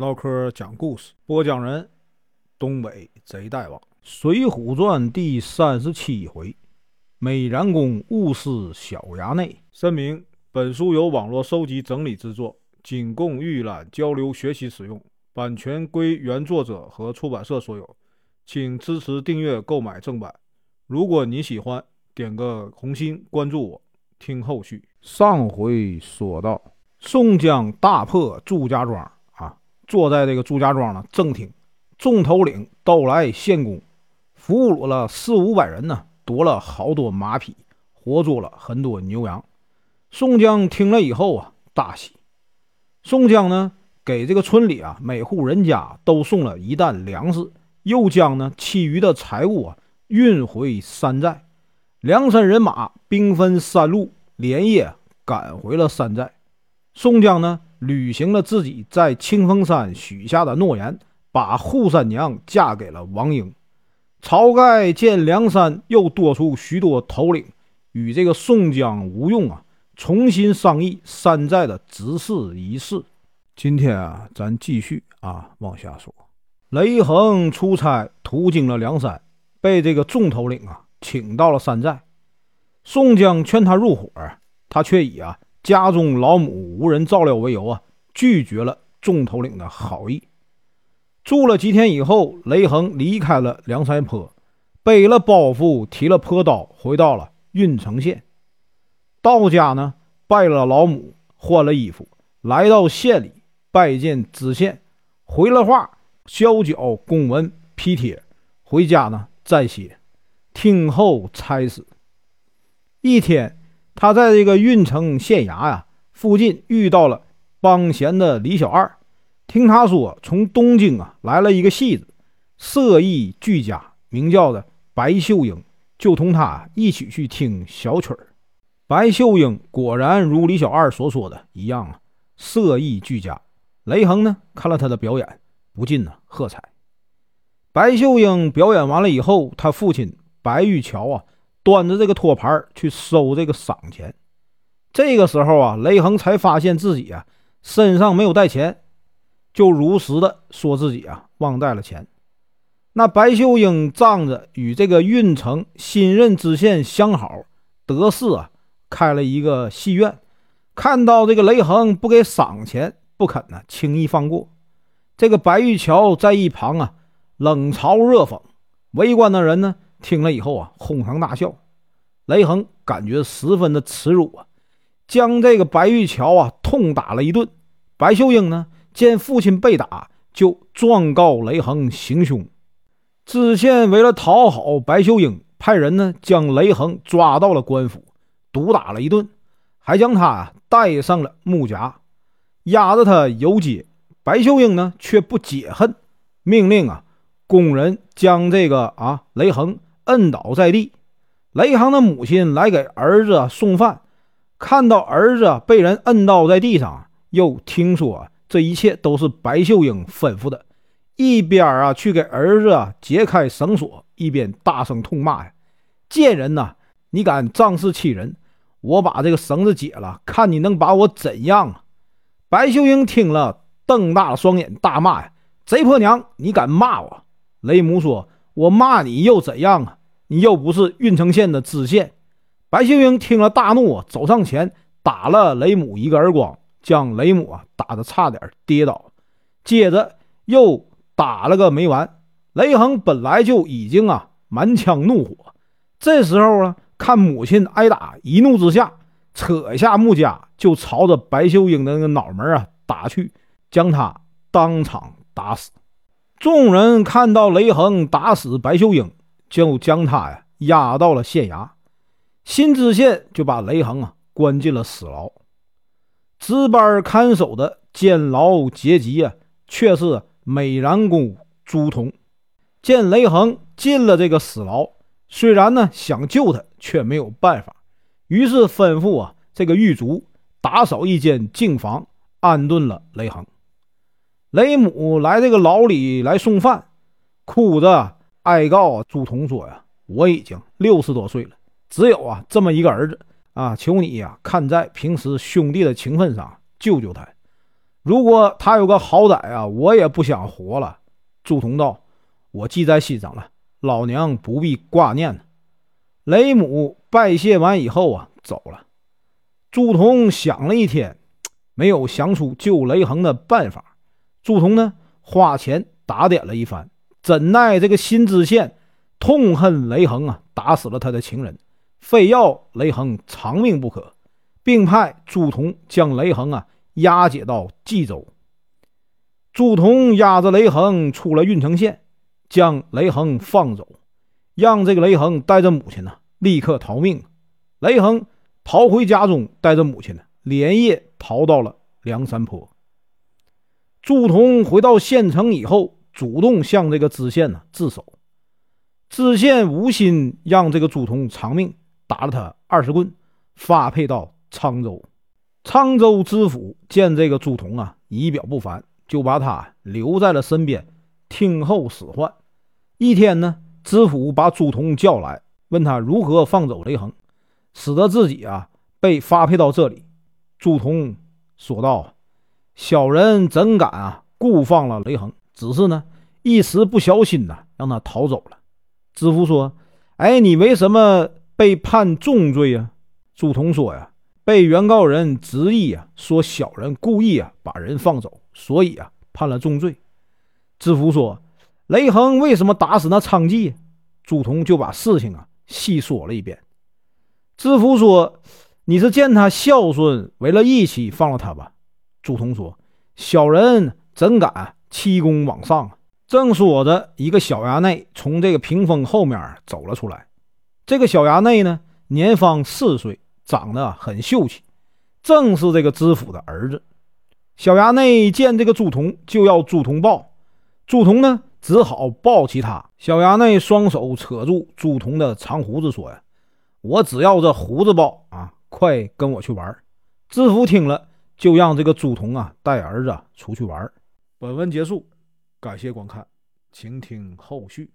唠嗑讲故事，播讲人：东北贼大王，《水浒传》第三十七回：美髯公误事小衙内。声明：本书由网络收集整理制作，仅供预览、交流、学习使用，版权归原作者和出版社所有，请支持订阅、购买正版。如果你喜欢，点个红心，关注我，听后续。上回说到，宋江大破祝家庄，坐在这个祝家庄呢正厅，众头领都来献功，俘虏了四五百人呢，夺了好多马匹，活捉了很多牛羊。宋江听了以后啊，大喜。宋江呢，给这个村里啊每户人家都送了一担粮食，又将呢其余的财物啊运回山寨。梁山人马兵分三路。连夜赶回了山寨，宋江呢履行了自己在清风山许下的诺言，把扈三娘嫁给了王英。晁盖见梁山又多出许多头领，与这个宋江、吴用啊重新商议山寨的执事一事。今天啊，咱继续啊往下说。雷横出差途经了梁山，被这个众头领啊请到了山寨。宋江劝他入伙，他却以啊家中老母无人照料为由啊，拒绝了众头领的好意。住了几天以后，雷横离开了梁山坡，背了包袱，提了坡刀，回到了郓城县。到家呢，拜了老母，换了衣服，来到县里拜见知县，回了话，交缴公文批帖，回家呢再写，听候差事。一天，他在这个郓城县衙呀附近遇到了帮闲的李小二，听他说从东京啊来了一个戏子，色艺俱佳，名叫的白秀英，就同他一起去听小曲儿。白秀英果然如李小二所说的一样啊，色艺俱佳。雷横呢看了他的表演，不禁呢喝彩。白秀英表演完了以后，他父亲白玉桥啊。端着这个托盘去收这个赏钱，这个时候啊，雷横才发现自己啊身上没有带钱，就如实的说自己啊忘带了钱。那白秀英仗着与这个郓城新任知县相好，得势啊开了一个戏院，看到这个雷横不给赏钱，不肯呢轻易放过。这个白玉桥在一旁啊冷嘲热讽，围观的人呢。听了以后啊，哄堂大笑。雷横感觉十分的耻辱啊，将这个白玉桥啊痛打了一顿。白秀英呢，见父亲被打，就状告雷横行凶。知县为了讨好白秀英，派人呢将雷横抓到了官府，毒打了一顿，还将他带上了木夹，押着他游街。白秀英呢却不解恨，命令啊工人将这个啊雷横。摁倒在地，雷航的母亲来给儿子送饭，看到儿子被人摁倒在地上，又听说这一切都是白秀英吩咐的，一边啊去给儿子解开绳索，一边大声痛骂呀：“贱人呐，你敢仗势欺人！我把这个绳子解了，看你能把我怎样啊！”白秀英听了，瞪大了双眼，大骂呀：“贼婆娘，你敢骂我！”雷母说：“我骂你又怎样啊？”你又不是郓城县的知县，白秀英听了大怒，走上前打了雷母一个耳光，将雷母啊打得差点跌倒，接着又打了个没完。雷横本来就已经啊满腔怒火，这时候啊看母亲挨打，一怒之下扯下木枷就朝着白秀英的那个脑门啊打去，将他当场打死。众人看到雷横打死白秀英。就将他呀押到了县衙，新知县就把雷横啊关进了死牢。值班看守的监牢阶级啊，却是美髯公朱仝。见雷横进了这个死牢，虽然呢想救他，却没有办法，于是吩咐啊这个狱卒打扫一间净房，安顿了雷横。雷母来这个牢里来送饭，哭着。哀告啊，朱仝说呀：“我已经六十多岁了，只有啊这么一个儿子啊，求你呀，看在平时兄弟的情分上救救他。如果他有个好歹啊，我也不想活了。”朱仝道：“我记在心上了，老娘不必挂念。”雷母拜谢完以后啊，走了。朱仝想了一天，没有想出救雷横的办法。朱仝呢，花钱打点了一番，怎奈这个新知县痛恨雷横啊，打死了他的情人，非要雷横偿命不可，并派朱仝将雷横啊押解到冀州。朱仝押着雷横出了郓城县，将雷横放走。让这个雷横带着母亲呢，立刻逃命。雷横逃回家中，带着母亲呢，连夜逃到了梁山坡。朱仝回到县城以后，主动向这个知县呢自首。知县无心让这个朱仝偿命，打了他二十棍，发配到沧州。沧州知府见这个朱仝啊仪表不凡，就把他留在了身边，听候使唤。一天呢。知府把朱仝叫来，问他如何放走雷横，使得自己啊被发配到这里。朱仝说道：“小人怎敢啊故放了雷横？只是呢一时不小心呐，让他逃走了。”知府说：“哎，你为什么被判重罪啊？”朱仝说：“呀，被原告人执意啊说小人故意啊把人放走，所以啊判了重罪。”知府说。雷横为什么打死那娼妓？朱仝就把事情啊细说了一遍。知府说：“你是见他孝顺，为了义气放了他吧？”朱仝说：“小人怎敢七公往上？”正说着，一个小衙内从这个屏风后面走了出来。这个小衙内呢，年方四岁，长得很秀气，正是这个知府的儿子。小衙内见这个朱仝，就要朱仝抱。朱仝呢？只好抱起他。小衙内双手扯住朱仝的长胡子，说：“呀，我只要这胡子抱啊！快跟我去玩。”知府听了，就让这个朱仝啊带儿子出去玩。本文结束，感谢观看，请听后续。